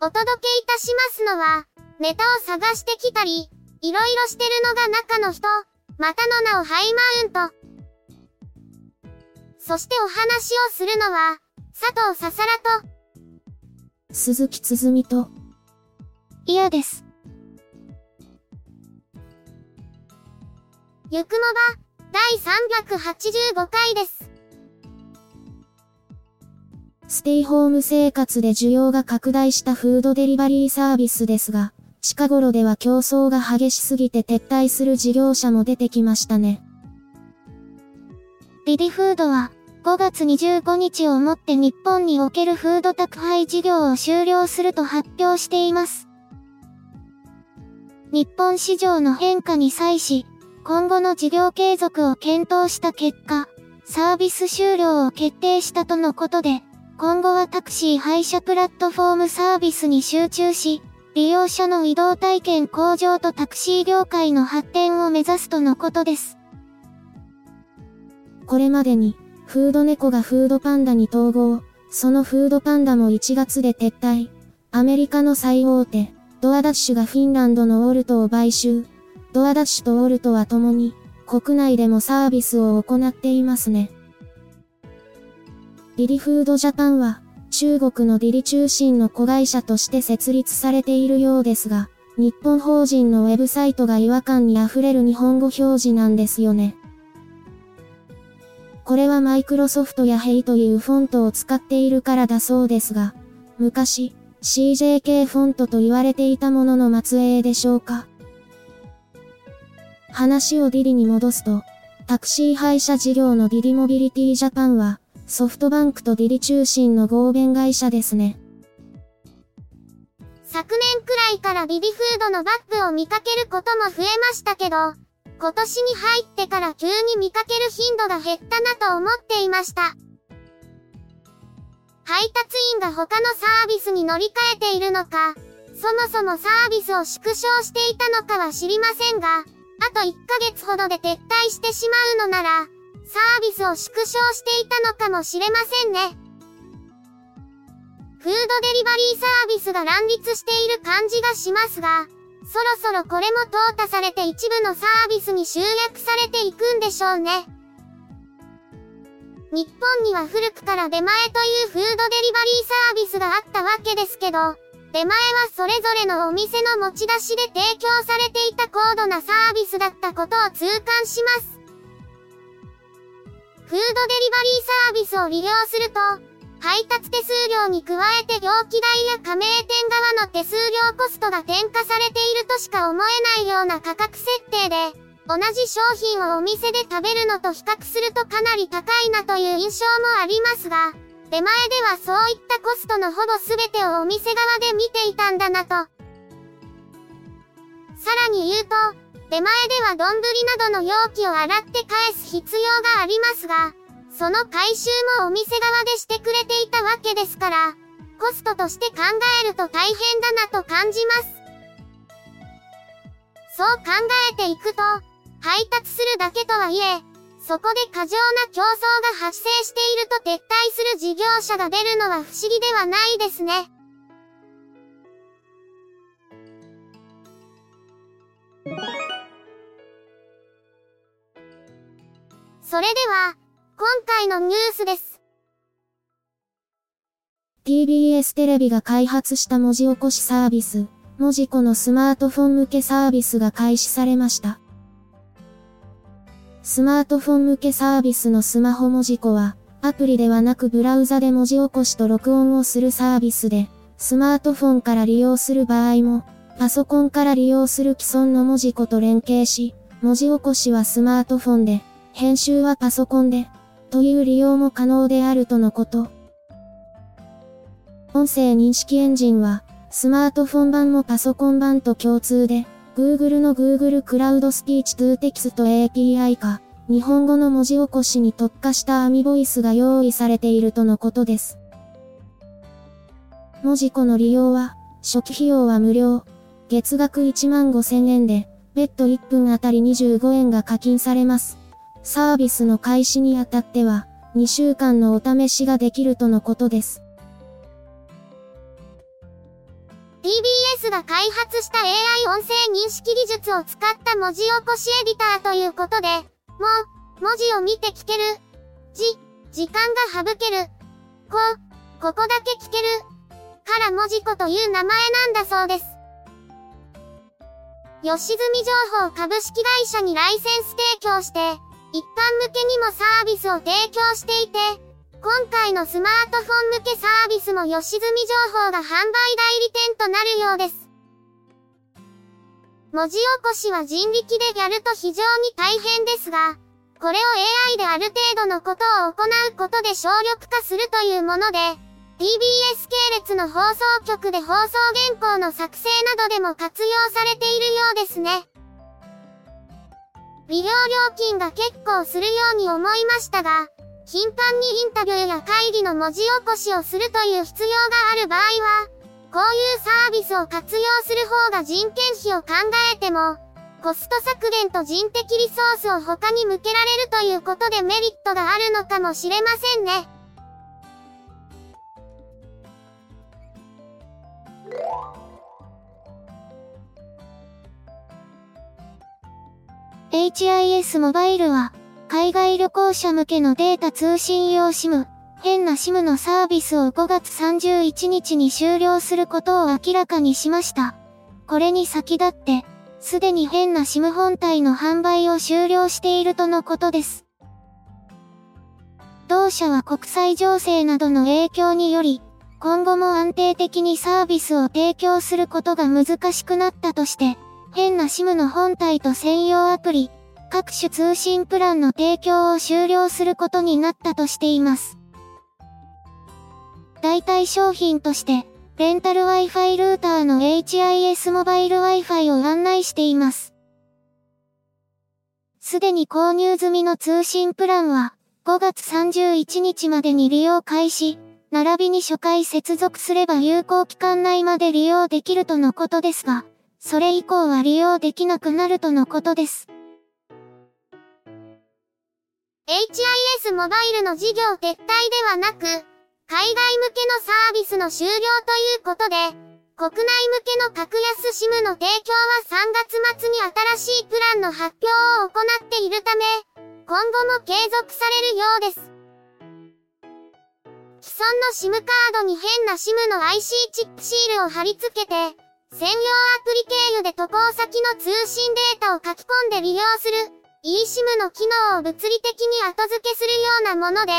お届けいたしますのは、ネタを探してきたり、いろいろしてるのが中の人、またの名をハイマウント。そしてお話をするのは、佐藤ささらと、鈴木つづみと、嫌です。ゆくもば、第385回です。ステイホーム生活で需要が拡大したフードデリバリーサービスですが、近頃では競争が激しすぎて撤退する事業者も出てきましたね。リディフードは、5月25日をもって日本におけるフード宅配事業を終了すると発表しています。日本市場の変化に際し、今後の事業継続を検討した結果、サービス終了を決定したとのことで、今後はタクシー配車プラットフォームサービスに集中し、利用者の移動体験向上とタクシー業界の発展を目指すとのことです。これまでに、フード猫がフードパンダに統合、そのフードパンダも1月で撤退。アメリカの最大手、ドアダッシュがフィンランドのオルトを買収。ドアダッシュとオルトは共に、国内でもサービスを行っていますね。リリフードジャパンは、中国のリリ中心の子会社として設立されているようですが、日本法人のウェブサイトが違和感に溢れる日本語表示なんですよね。これはマイクロソフトやヘイというフォントを使っているからだそうですが、昔、CJK フォントと言われていたものの末裔でしょうか。話をディリに戻すと、タクシー配車事業のディリモビリティジャパンは、ソフトバンクとディリ中心の合弁会社ですね。昨年くらいからビビフードのバッグを見かけることも増えましたけど、今年に入ってから急に見かける頻度が減ったなと思っていました。配達員が他のサービスに乗り換えているのか、そもそもサービスを縮小していたのかは知りませんが、あと1ヶ月ほどで撤退してしまうのなら、サービスを縮小していたのかもしれませんね。フードデリバリーサービスが乱立している感じがしますが、そろそろこれも淘汰されて一部のサービスに集約されていくんでしょうね。日本には古くから出前というフードデリバリーサービスがあったわけですけど、出前はそれぞれのお店の持ち出しで提供されていた高度なサービスだったことを痛感します。フードデリバリーサービスを利用すると、配達手数料に加えて料金代や加盟店側の手数料コストが転嫁されているとしか思えないような価格設定で、同じ商品をお店で食べるのと比較するとかなり高いなという印象もありますが、出前ではそういったコストのほぼ全てをお店側で見ていたんだなと。さらに言うと、出前では丼などの容器を洗って返す必要がありますが、その回収もお店側でしてくれていたわけですから、コストとして考えると大変だなと感じます。そう考えていくと、配達するだけとはいえ、そこで過剰な競争が発生していると撤退する事業者が出るのは不思議ではないですね。それでは、今回のニュースです。TBS テレビが開発した文字起こしサービス、文字庫のスマートフォン向けサービスが開始されました。スマートフォン向けサービスのスマホ文字庫は、アプリではなくブラウザで文字起こしと録音をするサービスで、スマートフォンから利用する場合も、パソコンから利用する既存の文字庫と連携し、文字起こしはスマートフォンで、編集はパソコンで、という利用も可能であるとのこと。音声認識エンジンは、スマートフォン版もパソコン版と共通で、Google の Google クラウドスピーチ to Text API か、日本語の文字起こしに特化したアミボイスが用意されているとのことです。文字庫の利用は、初期費用は無料。月額1万5000円で、別途1分あたり25円が課金されます。サービスの開始にあたっては、2週間のお試しができるとのことです。TBS が開発した AI 音声認識技術を使った文字起こしエディターということで、もう、文字を見て聞ける。じ、時間が省ける。こう、ここだけ聞ける。から文字庫という名前なんだそうです。吉住情報株式会社にライセンス提供して、一般向けにもサービスを提供していて、今回のスマートフォン向けサービスも吉住情報が販売代理店となるようです。文字起こしは人力でやると非常に大変ですが、これを AI である程度のことを行うことで省力化するというもので、TBS 系列の放送局で放送原稿の作成などでも活用されているようですね。利用料金が結構するように思いましたが、頻繁にインタビューや会議の文字起こしをするという必要がある場合は、こういうサービスを活用する方が人件費を考えても、コスト削減と人的リソースを他に向けられるということでメリットがあるのかもしれませんね。HIS モバイルは、海外旅行者向けのデータ通信用 SIM、変な SIM のサービスを5月31日に終了することを明らかにしました。これに先立って、すでに変な SIM 本体の販売を終了しているとのことです。同社は国際情勢などの影響により、今後も安定的にサービスを提供することが難しくなったとして、変な SIM の本体と専用アプリ、各種通信プランの提供を終了することになったとしています。代替商品として、レンタル Wi-Fi ルーターの HIS モバイル Wi-Fi を案内しています。すでに購入済みの通信プランは、5月31日までに利用開始、並びに初回接続すれば有効期間内まで利用できるとのことですが、それ以降は利用できなくなるとのことです。HIS モバイルの事業撤退ではなく、海外向けのサービスの終了ということで、国内向けの格安 SIM の提供は3月末に新しいプランの発表を行っているため、今後も継続されるようです。既存の SIM カードに変な SIM の IC チップシールを貼り付けて、専用アプリ経由で渡航先の通信データを書き込んで利用する eSIM の機能を物理的に後付けするようなもので、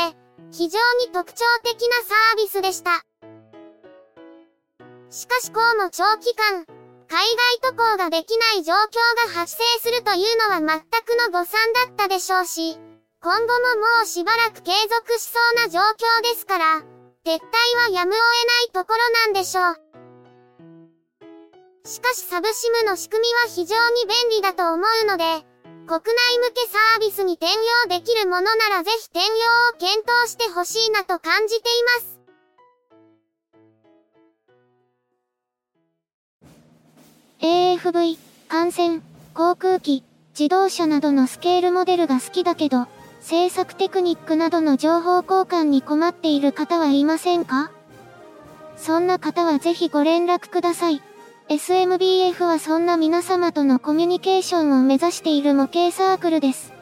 非常に特徴的なサービスでした。しかしこうも長期間、海外渡航ができない状況が発生するというのは全くの誤算だったでしょうし、今後ももうしばらく継続しそうな状況ですから、撤退はやむを得ないところなんでしょう。しかしサブシムの仕組みは非常に便利だと思うので、国内向けサービスに転用できるものならぜひ転用を検討してほしいなと感じています。AFV、艦船、航空機、自動車などのスケールモデルが好きだけど、制作テクニックなどの情報交換に困っている方はいませんか？そんな方はぜひご連絡ください。SMBF はそんな皆様とのコミュニケーションを目指している模型サークルです。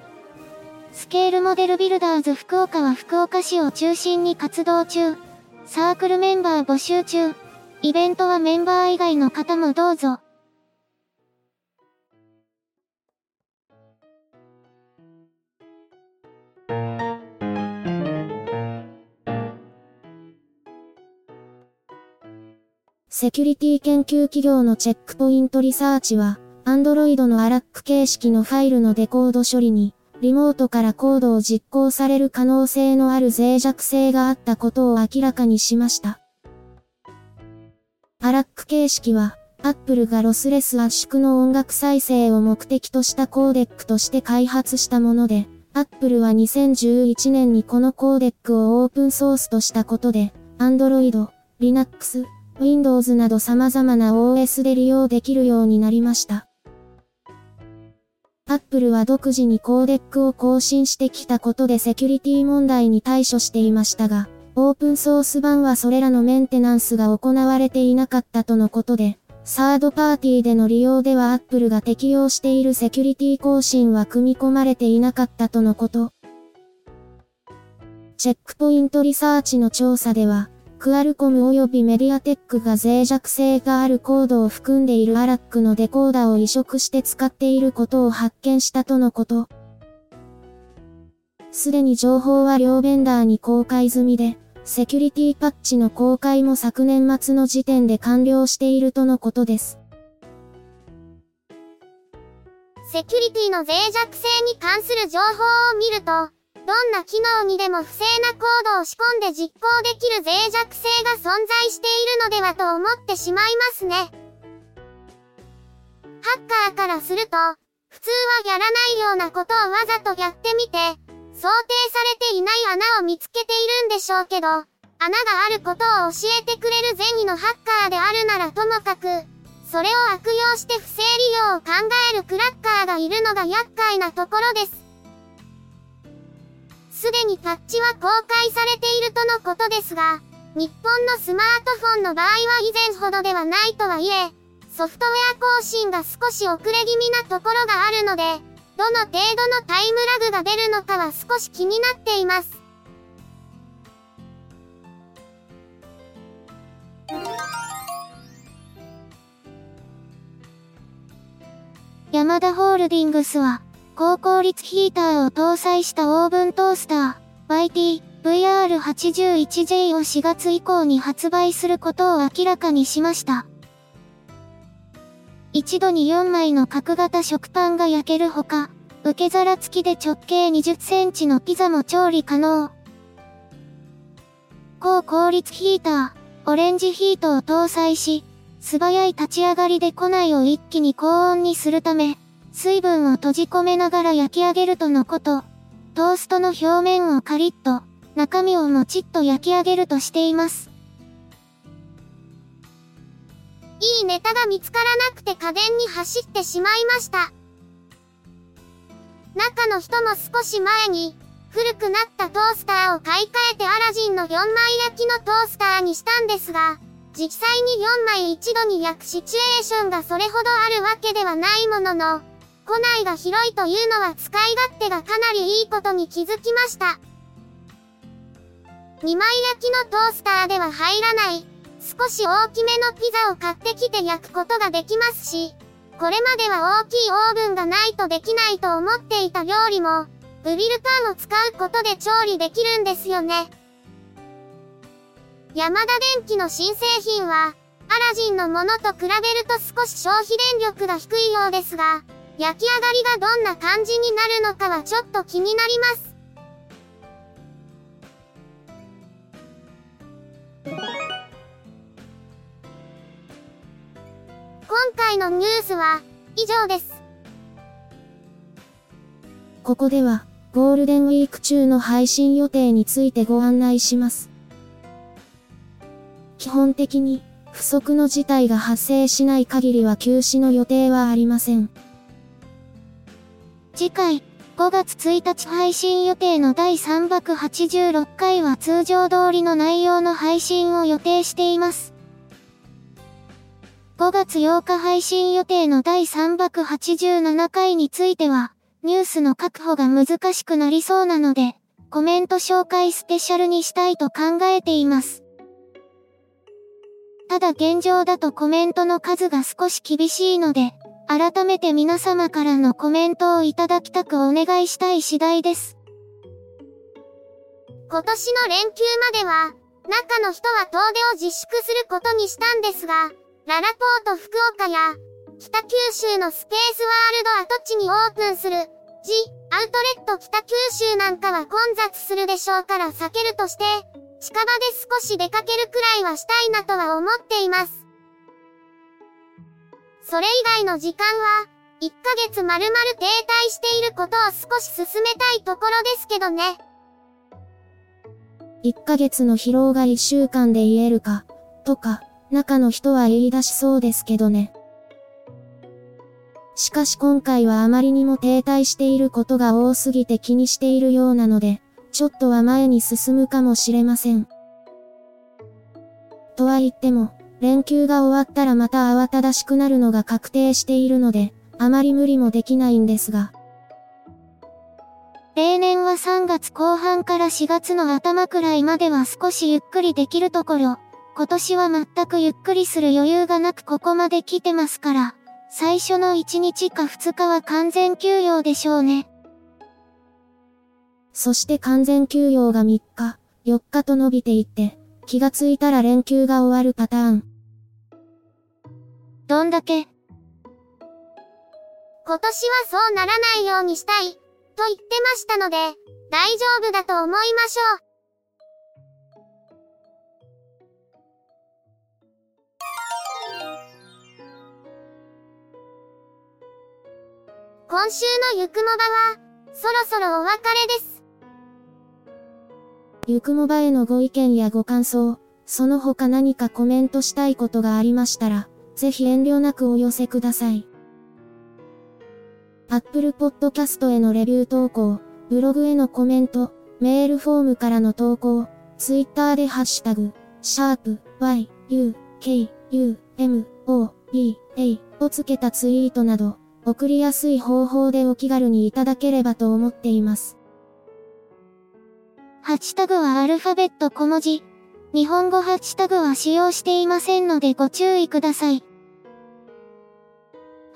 スケールモデルビルダーズ福岡は福岡市を中心に活動中。サークルメンバー募集中。イベントはメンバー以外の方もどうぞ。セキュリティ研究企業のチェックポイントリサーチは、Android の ARAC 形式のファイルのデコード処理に、リモートからコードを実行される可能性のある脆弱性があったことを明らかにしました。 ALAC 形式は、Apple がロスレス圧縮の音楽再生を目的としたコーデックとして開発したもので、Apple は2011年にこのコーデックをオープンソースとしたことで、Android、Linux、Windows など様々な OS で利用できるようになりました。Apple は独自にコーデックを更新してきたことでセキュリティ問題に対処していましたが、オープンソース版はそれらのメンテナンスが行われていなかったとのことで、サードパーティーでの利用では Apple が適用しているセキュリティ更新は組み込まれていなかったとのこと。チェックポイントリサーチの調査では、クアルコム及びメディアテックが脆弱性があるコードを含んでいるアラックのデコーダーを移植して使っていることを発見したとのこと。すでに情報は両ベンダーに公開済みで、セキュリティパッチの公開も昨年末の時点で完了しているとのことです。セキュリティの脆弱性に関する情報を見ると、どんな機能にでも不正なコードを仕込んで実行できる脆弱性が存在しているのではと思ってしまいますね。ハッカーからすると、普通はやらないようなことをわざとやってみて、想定されていない穴を見つけているんでしょうけど、穴があることを教えてくれる善意のハッカーであるならともかく、それを悪用して不正利用を考えるクラッカーがいるのが厄介なところです。すでにパッチは公開されているとのことですが、日本のスマートフォンの場合は以前ほどではないとはいえ、ソフトウェア更新が少し遅れ気味なところがあるので、どの程度のタイムラグが出るのかは少し気になっています。ヤマダホールディングスは、高効率ヒーターを搭載したオーブントースター YT VR81J を4月以降に発売することを明らかにしました。一度に4枚の角型食パンが焼けるほか、受け皿付きで直径20センチのピザも調理可能。高効率ヒーター、オレンジヒートを搭載し、素早い立ち上がりで庫内を一気に高温にするため、水分を閉じ込めながら焼き上げるとのこと。トーストの表面をカリッと、中身をもちっと焼き上げるとしています。いいネタが見つからなくて家電に走ってしまいました。中の人も少し前に、古くなったトースターを買い替えてアラジンの4枚焼きのトースターにしたんですが、実際に4枚一度に焼くシチュエーションがそれほどあるわけではないものの、庫内が広いというのは使い勝手がかなりいいことに気づきました。2枚焼きのトースターでは入らない、少し大きめのピザを買ってきて焼くことができますし、これまでは大きいオーブンがないとできないと思っていた料理も、グリルパンを使うことで調理できるんですよね。ヤマダ電機の新製品は、アラジンのものと比べると少し消費電力が低いようですが、焼き上がりがどんな感じになるのかはちょっと気になります。今回のニュースは以上です。ここではゴールデンウィーク中の配信予定についてご案内します。基本的に不測の事態が発生しない限りは休止の予定はありません。次回、5月1日配信予定の第386回は通常通りの内容の配信を予定しています。5月8日配信予定の第387回については、ニュースの確保が難しくなりそうなので、コメント紹介スペシャルにしたいと考えています。ただ現状だとコメントの数が少し厳しいので、改めて皆様からのコメントをいただきたくお願いしたい次第です。今年の連休までは、中の人は遠出を自粛することにしたんですが、ララポート福岡や、北九州のスペースワールド跡地にオープンする、ジ・アウトレット北九州なんかは混雑するでしょうから避けるとして、近場で少し出かけるくらいはしたいなとは思っています。それ以外の時間は、1ヶ月丸々停滞していることを少し進めたいところですけどね。1ヶ月の疲労が1週間で言えるか、とか、中の人は言い出しそうですけどね。しかし今回はあまりにも停滞していることが多すぎて気にしているようなので、ちょっとは前に進むかもしれません。とは言っても、連休が終わったらまた慌ただしくなるのが確定しているので、あまり無理もできないんですが。例年は3月後半から4月の頭くらいまでは少しゆっくりできるところ、今年は全くゆっくりする余裕がなくここまで来てますから。最初の1日か2日は完全休養でしょうね。そして完全休養が3日、4日と伸びていって、気がついたら連休が終わるパターン。どんだけ？今年はそうならないようにしたい、と言ってましたので、大丈夫だと思いましょう。今週のゆくもばは、そろそろお別れです。ゆくもばへのご意見やご感想、その他何かコメントしたいことがありましたら、ぜひ遠慮なくお寄せください。Apple Podcast へのレビュー投稿、ブログへのコメント、メールフォームからの投稿、Twitter でハッシュタグ、シャープ y, u, k, u, m, o, b, a をつけたツイートなど、送りやすい方法でお気軽にいただければと思っています。ハッシュタグはアルファベット小文字。日本語ハッシュタグは使用していませんのでご注意ください。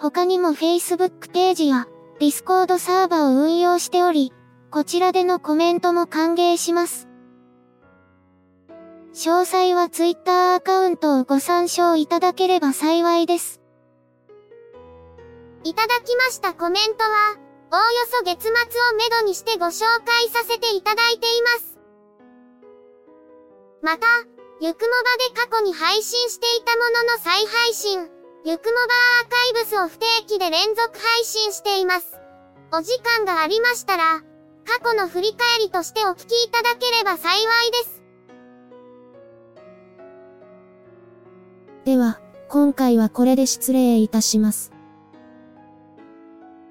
他にも Facebook ページや Discord サーバを運用しており、こちらでのコメントも歓迎します。詳細は Twitter アカウントをご参照いただければ幸いです。いただきましたコメントは、おおよそ月末をめどにしてご紹介させていただいています。また、ゆくもばで過去に配信していたものの再配信、ゆくもばアーカイブスを不定期で連続配信しています。お時間がありましたら、過去の振り返りとしてお聞きいただければ幸いです。では、今回はこれで失礼いたします。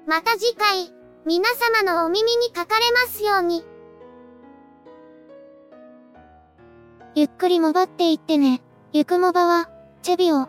また次回、皆様のお耳にかかれますように。ゆっくりもばっていってね。ゆくもばは、チェビオ、